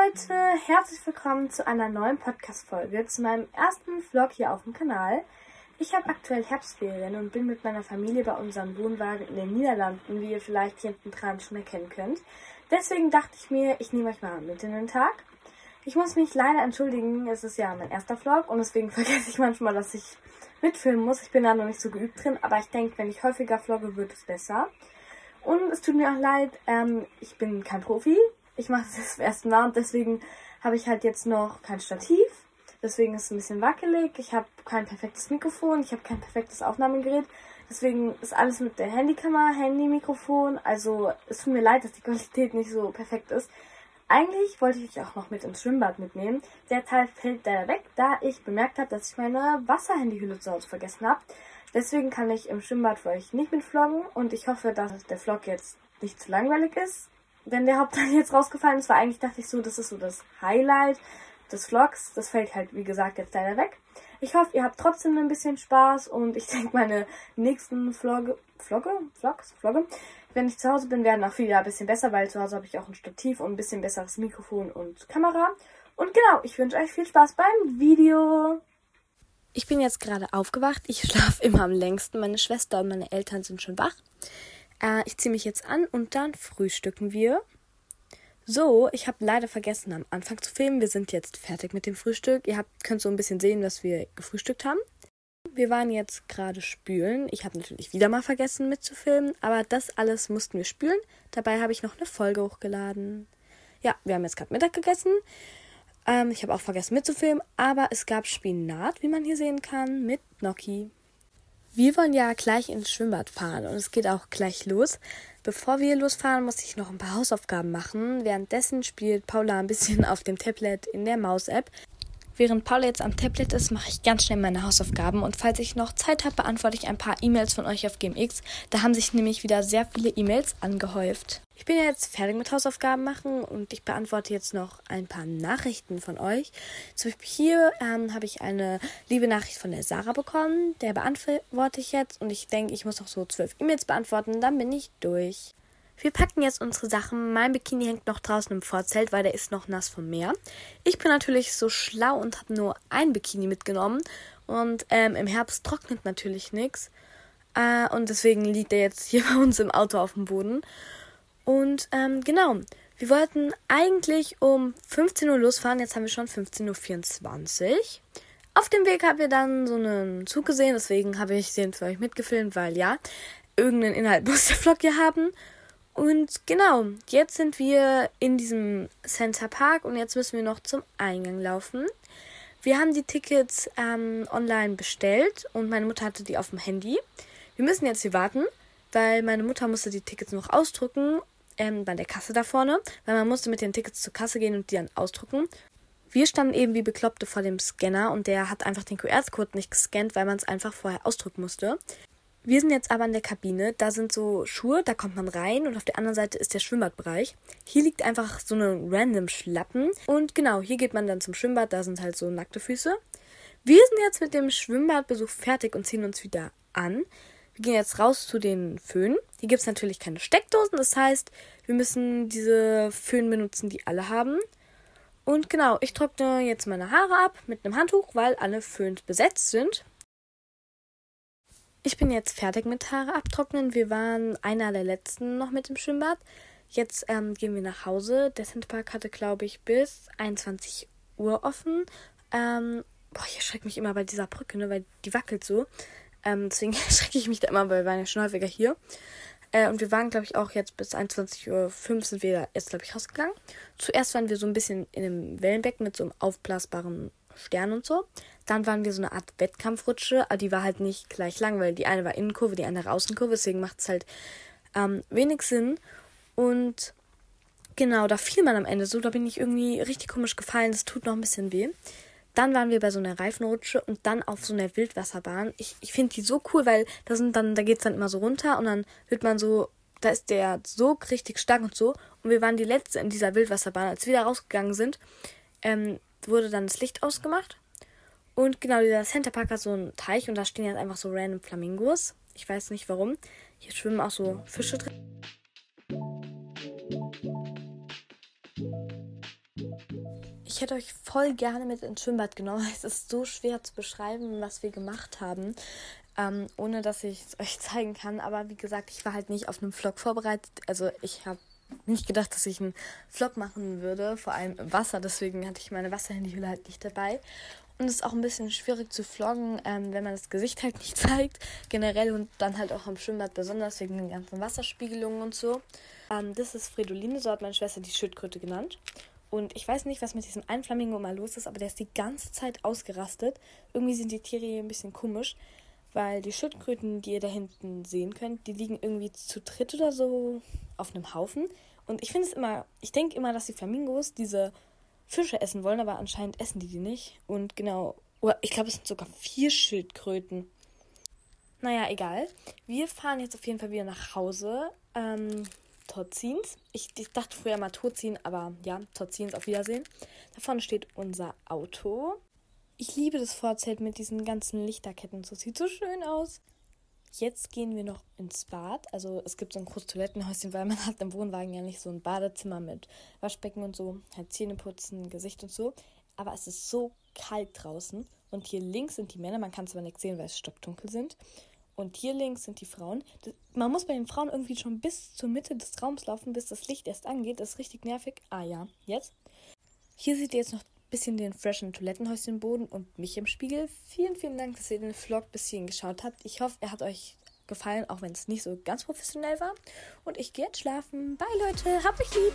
Leute, herzlich willkommen zu einer neuen Podcast-Folge, zu meinem ersten Vlog hier auf dem Kanal. Ich habe aktuell Herbstferien und bin mit meiner Familie bei unserem Wohnwagen in den Niederlanden, wie ihr vielleicht hinten dran schon erkennen könnt. Deswegen dachte ich mir, ich nehme euch mal mit in den Tag. Ich muss mich leider entschuldigen, es ist ja mein erster Vlog und deswegen vergesse ich manchmal, dass ich mitfilmen muss. Ich bin da noch nicht so geübt drin, aber ich denke, wenn ich häufiger vlogge, wird es besser. Und es tut mir auch leid, ähm, ich bin kein Profi. Ich mache das zum ersten Mal und deswegen habe ich halt jetzt noch kein Stativ. Deswegen ist es ein bisschen wackelig. Ich habe kein perfektes Mikrofon. Ich habe kein perfektes Aufnahmegerät. Deswegen ist alles mit der Handykamera, Handy-Mikrofon. Also es tut mir leid, dass die Qualität nicht so perfekt ist. Eigentlich wollte ich euch auch noch mit ins Schwimmbad mitnehmen. Der Teil fällt leider weg, da ich bemerkt habe, dass ich meine Wasserhandyhülle zu Hause vergessen habe. Deswegen kann ich im Schwimmbad für euch nicht mitvloggen und ich hoffe, dass der Vlog jetzt nicht zu langweilig ist wenn der Hauptteil jetzt rausgefallen ist, weil eigentlich dachte ich so, das ist so das Highlight des Vlogs. Das fällt halt, wie gesagt, jetzt leider weg. Ich hoffe, ihr habt trotzdem ein bisschen Spaß und ich denke, meine nächsten Vlogge, Vlogge, Vlogs, Vlogge, wenn ich zu Hause bin, werden auch wieder ein bisschen besser, weil zu Hause habe ich auch ein Stativ und ein bisschen besseres Mikrofon und Kamera. Und genau, ich wünsche euch viel Spaß beim Video. Ich bin jetzt gerade aufgewacht. Ich schlafe immer am längsten. Meine Schwester und meine Eltern sind schon wach. Äh, ich ziehe mich jetzt an und dann frühstücken wir. So, ich habe leider vergessen am Anfang zu filmen. Wir sind jetzt fertig mit dem Frühstück. Ihr habt, könnt so ein bisschen sehen, was wir gefrühstückt haben. Wir waren jetzt gerade spülen. Ich habe natürlich wieder mal vergessen mitzufilmen, aber das alles mussten wir spülen. Dabei habe ich noch eine Folge hochgeladen. Ja, wir haben jetzt gerade Mittag gegessen. Ähm, ich habe auch vergessen mitzufilmen, aber es gab Spinat, wie man hier sehen kann, mit Gnocchi. Wir wollen ja gleich ins Schwimmbad fahren und es geht auch gleich los. Bevor wir losfahren, muss ich noch ein paar Hausaufgaben machen. Währenddessen spielt Paula ein bisschen auf dem Tablet in der Maus-App. Während Paula jetzt am Tablet ist, mache ich ganz schnell meine Hausaufgaben und falls ich noch Zeit habe, beantworte ich ein paar E-Mails von euch auf GMX. Da haben sich nämlich wieder sehr viele E-Mails angehäuft. Ich bin jetzt fertig mit Hausaufgaben machen und ich beantworte jetzt noch ein paar Nachrichten von euch. Zum Beispiel hier ähm, habe ich eine liebe Nachricht von der Sarah bekommen. Der beantworte ich jetzt und ich denke, ich muss noch so zwölf E-Mails beantworten, dann bin ich durch. Wir packen jetzt unsere Sachen. Mein Bikini hängt noch draußen im Vorzelt, weil der ist noch nass vom Meer. Ich bin natürlich so schlau und habe nur ein Bikini mitgenommen. Und ähm, im Herbst trocknet natürlich nichts. Äh, und deswegen liegt er jetzt hier bei uns im Auto auf dem Boden. Und ähm, genau, wir wollten eigentlich um 15 Uhr losfahren. Jetzt haben wir schon 15.24 Uhr. Auf dem Weg haben wir dann so einen Zug gesehen. Deswegen habe ich den für euch mitgefilmt, weil ja, irgendeinen Inhalt muss der Vlog ja haben. Und genau, jetzt sind wir in diesem Center Park und jetzt müssen wir noch zum Eingang laufen. Wir haben die Tickets ähm, online bestellt und meine Mutter hatte die auf dem Handy. Wir müssen jetzt hier warten, weil meine Mutter musste die Tickets noch ausdrucken ähm, bei der Kasse da vorne, weil man musste mit den Tickets zur Kasse gehen und die dann ausdrucken. Wir standen eben wie Bekloppte vor dem Scanner und der hat einfach den QR-Code nicht gescannt, weil man es einfach vorher ausdrucken musste. Wir sind jetzt aber in der Kabine. Da sind so Schuhe, da kommt man rein und auf der anderen Seite ist der Schwimmbadbereich. Hier liegt einfach so eine random Schlappen. Und genau, hier geht man dann zum Schwimmbad, da sind halt so nackte Füße. Wir sind jetzt mit dem Schwimmbadbesuch fertig und ziehen uns wieder an. Wir gehen jetzt raus zu den Föhnen. Hier gibt es natürlich keine Steckdosen, das heißt, wir müssen diese Föhn benutzen, die alle haben. Und genau, ich trockne jetzt meine Haare ab mit einem Handtuch, weil alle Föhns besetzt sind. Ich bin jetzt fertig mit Haare abtrocknen. Wir waren einer der letzten noch mit dem Schwimmbad. Jetzt ähm, gehen wir nach Hause. Der Centerpark hatte, glaube ich, bis 21 Uhr offen. Ähm, boah, ich erschrecke mich immer bei dieser Brücke, ne, weil die wackelt so. Ähm, deswegen erschrecke ich mich da immer, weil wir waren ja schon häufiger hier. Äh, und wir waren, glaube ich, auch jetzt bis 21.05 Uhr sind wir jetzt, glaube ich, rausgegangen. Zuerst waren wir so ein bisschen in einem Wellenbecken mit so einem aufblasbaren Stern und so. Dann waren wir so eine Art Wettkampfrutsche, aber die war halt nicht gleich lang, weil die eine war Innenkurve, die andere Außenkurve, deswegen macht es halt ähm, wenig Sinn. Und genau, da fiel man am Ende so, da bin ich irgendwie richtig komisch gefallen, das tut noch ein bisschen weh. Dann waren wir bei so einer Reifenrutsche und dann auf so einer Wildwasserbahn. Ich, ich finde die so cool, weil da sind dann, da geht's dann immer so runter und dann wird man so, da ist der so richtig stark und so. Und wir waren die letzte in dieser Wildwasserbahn. Als wir da rausgegangen sind, ähm, wurde dann das Licht ausgemacht und genau, dieser Centerpark hat so einen Teich und da stehen jetzt einfach so random Flamingos. Ich weiß nicht warum. Hier schwimmen auch so Fische drin. Ich hätte euch voll gerne mit ins Schwimmbad genommen. Es ist so schwer zu beschreiben, was wir gemacht haben, ähm, ohne dass ich es euch zeigen kann. Aber wie gesagt, ich war halt nicht auf einem Vlog vorbereitet. Also ich habe nicht gedacht, dass ich einen Vlog machen würde, vor allem im Wasser. Deswegen hatte ich meine Wasserhandyhülle halt nicht dabei. Und es ist auch ein bisschen schwierig zu vloggen, ähm, wenn man das Gesicht halt nicht zeigt. Generell und dann halt auch am Schwimmbad, besonders wegen den ganzen Wasserspiegelungen und so. Ähm, das ist Fredoline, so hat meine Schwester die Schildkröte genannt. Und ich weiß nicht, was mit diesem einen mal los ist, aber der ist die ganze Zeit ausgerastet. Irgendwie sind die Tiere hier ein bisschen komisch, weil die Schildkröten, die ihr da hinten sehen könnt, die liegen irgendwie zu dritt oder so auf einem Haufen. Und ich finde es immer, ich denke immer, dass die Flamingos diese Fische essen wollen, aber anscheinend essen die die nicht. Und genau, ich glaube, es sind sogar vier Schildkröten. Naja, egal. Wir fahren jetzt auf jeden Fall wieder nach Hause. Ähm, Totzins. Ich, ich, dachte früher mal Totzin, aber ja, Totzins, auf Wiedersehen. Da vorne steht unser Auto. Ich liebe das Vorzelt mit diesen ganzen Lichterketten. So sieht so schön aus. Jetzt gehen wir noch ins Bad. Also es gibt so ein großes Toilettenhäuschen, weil man hat im Wohnwagen ja nicht so ein Badezimmer mit Waschbecken und so, halt Zähne putzen, Gesicht und so. Aber es ist so kalt draußen. Und hier links sind die Männer, man kann es aber nicht sehen, weil es stockdunkel sind. Und hier links sind die Frauen. Man muss bei den Frauen irgendwie schon bis zur Mitte des Raums laufen, bis das Licht erst angeht. Das ist richtig nervig. Ah ja, jetzt. Hier seht ihr jetzt noch bisschen den freshen Toilettenhäuschenboden und mich im Spiegel. Vielen, vielen Dank, dass ihr den Vlog bis hierhin geschaut habt. Ich hoffe, er hat euch gefallen, auch wenn es nicht so ganz professionell war. Und ich gehe jetzt schlafen. Bye, Leute. Hab euch lieb.